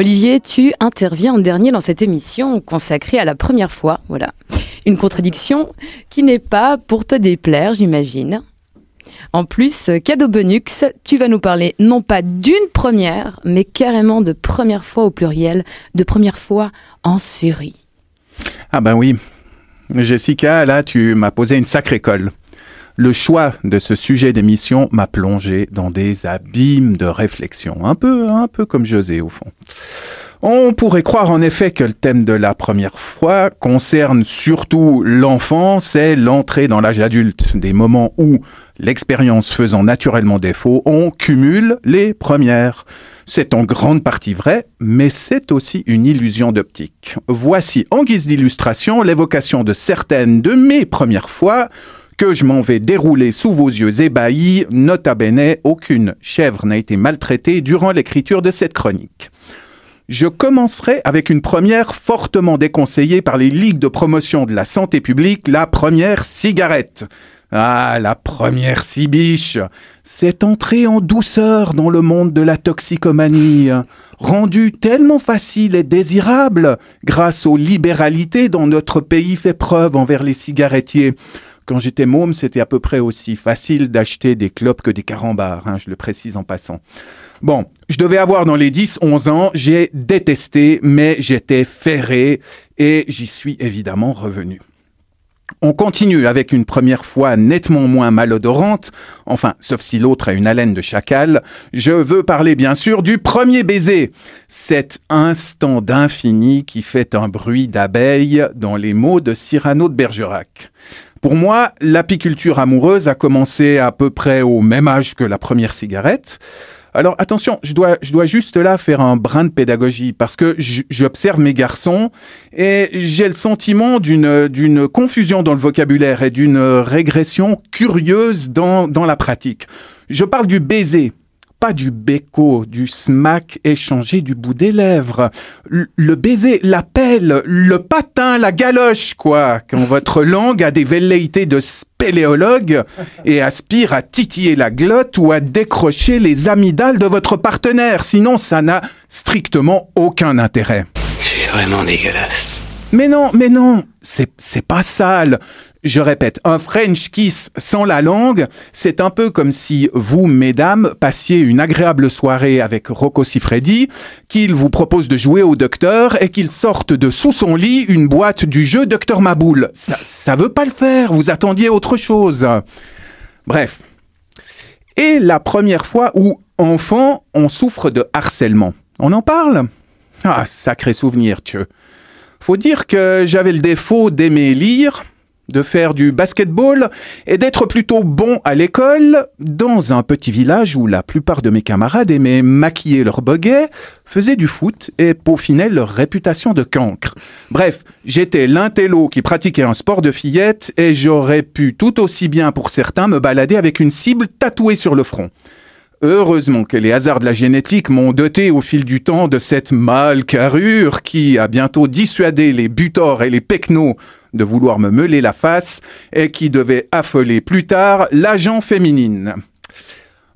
Olivier, tu interviens en dernier dans cette émission consacrée à la première fois. Voilà. Une contradiction qui n'est pas pour te déplaire, j'imagine. En plus, cadeau bonus, tu vas nous parler non pas d'une première, mais carrément de première fois au pluriel, de première fois en série. Ah ben oui. Jessica, là, tu m'as posé une sacrée colle. Le choix de ce sujet d'émission m'a plongé dans des abîmes de réflexion, un peu, un peu comme José au fond. On pourrait croire en effet que le thème de la première fois concerne surtout l'enfance et l'entrée dans l'âge adulte, des moments où, l'expérience faisant naturellement défaut, on cumule les premières. C'est en grande partie vrai, mais c'est aussi une illusion d'optique. Voici en guise d'illustration l'évocation de certaines de mes premières fois que je m'en vais dérouler sous vos yeux ébahis. Nota bene, aucune chèvre n'a été maltraitée durant l'écriture de cette chronique. Je commencerai avec une première fortement déconseillée par les ligues de promotion de la santé publique, la première cigarette. Ah, la première cibiche Cette entrée en douceur dans le monde de la toxicomanie, rendue tellement facile et désirable grâce aux libéralités dont notre pays fait preuve envers les cigarettiers. Quand j'étais môme, c'était à peu près aussi facile d'acheter des clopes que des carambars, hein, je le précise en passant. Bon, je devais avoir dans les 10-11 ans, j'ai détesté, mais j'étais ferré et j'y suis évidemment revenu. On continue avec une première fois nettement moins malodorante, enfin, sauf si l'autre a une haleine de chacal. Je veux parler bien sûr du premier baiser, cet instant d'infini qui fait un bruit d'abeille dans les mots de Cyrano de Bergerac. Pour moi, l'apiculture amoureuse a commencé à peu près au même âge que la première cigarette. Alors attention, je dois, je dois juste là faire un brin de pédagogie parce que j'observe mes garçons et j'ai le sentiment d'une, d'une confusion dans le vocabulaire et d'une régression curieuse dans, dans la pratique. Je parle du baiser pas du béco, du smack échangé du bout des lèvres. Le, baiser, l'appel, le patin, la galoche, quoi. Quand votre langue a des velléités de spéléologue et aspire à titiller la glotte ou à décrocher les amygdales de votre partenaire. Sinon, ça n'a strictement aucun intérêt. C'est vraiment dégueulasse. Mais non, mais non, c'est pas sale. Je répète, un French kiss sans la langue, c'est un peu comme si vous, mesdames, passiez une agréable soirée avec Rocco Siffredi, qu'il vous propose de jouer au docteur et qu'il sorte de sous son lit une boîte du jeu Docteur Maboule. Ça, ça veut pas le faire, vous attendiez autre chose. Bref. Et la première fois où, enfant, on souffre de harcèlement. On en parle? Ah, sacré souvenir, tu Faut dire que j'avais le défaut d'aimer lire, de faire du basketball et d'être plutôt bon à l'école dans un petit village où la plupart de mes camarades aimaient maquiller leurs boguets, faisaient du foot et peaufinaient leur réputation de cancre. Bref, j'étais l'intello qui pratiquait un sport de fillette et j'aurais pu tout aussi bien pour certains me balader avec une cible tatouée sur le front. Heureusement que les hasards de la génétique m'ont doté au fil du temps de cette mâle carrure qui a bientôt dissuadé les butors et les pecnos de vouloir me meuler la face et qui devait affoler plus tard l'agent féminine.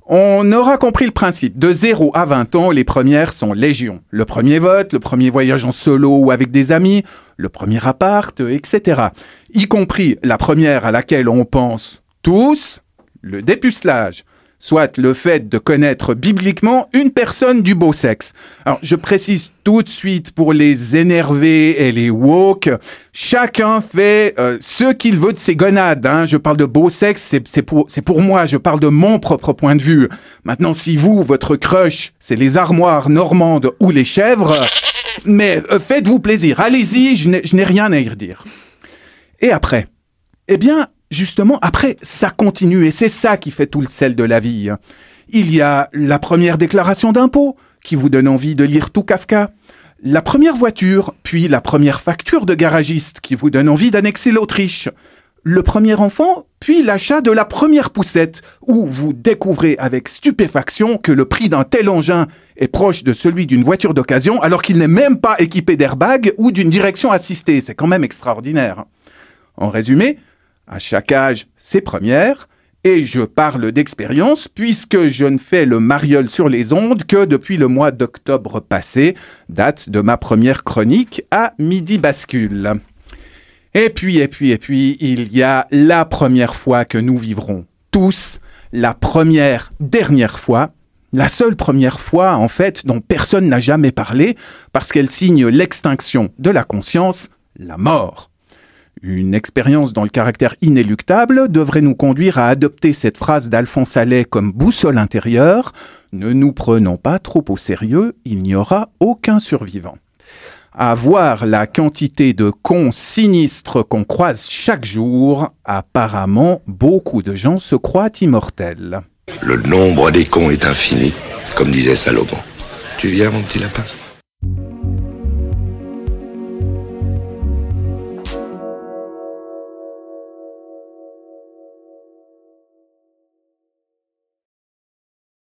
On aura compris le principe. De 0 à 20 ans, les premières sont légion. Le premier vote, le premier voyage en solo ou avec des amis, le premier appart, etc. Y compris la première à laquelle on pense tous, le dépucelage soit le fait de connaître bibliquement une personne du beau sexe. Alors, je précise tout de suite pour les énervés et les woke, chacun fait euh, ce qu'il veut de ses gonades. Hein. Je parle de beau sexe, c'est pour, moi, je parle de mon propre point de vue. Maintenant, si vous, votre crush, c'est les armoires normandes ou les chèvres, mais euh, faites-vous plaisir, allez-y, je n'ai rien à y redire. Et après? Eh bien, justement, après, ça continue et c'est ça qui fait tout le sel de la vie. Il y a la première déclaration d'impôt qui vous donne envie de lire tout Kafka. La première voiture, puis la première facture de garagiste qui vous donne envie d'annexer l'Autriche. Le premier enfant, puis l'achat de la première poussette, où vous découvrez avec stupéfaction que le prix d'un tel engin est proche de celui d'une voiture d'occasion alors qu'il n'est même pas équipé d'airbag ou d'une direction assistée. C'est quand même extraordinaire. En résumé, à chaque âge, ses premières, Et je parle d'expérience puisque je ne fais le mariole sur les ondes que depuis le mois d'octobre passé, date de ma première chronique à Midi Bascule. Et puis, et puis, et puis, il y a la première fois que nous vivrons tous, la première, dernière fois, la seule première fois, en fait, dont personne n'a jamais parlé, parce qu'elle signe l'extinction de la conscience, la mort. Une expérience dont le caractère inéluctable devrait nous conduire à adopter cette phrase d'Alphonse Allais comme boussole intérieure. Ne nous prenons pas trop au sérieux, il n'y aura aucun survivant. À voir la quantité de cons sinistres qu'on croise chaque jour, apparemment beaucoup de gens se croient immortels. Le nombre des cons est infini, comme disait Salomon. Tu viens, mon petit lapin?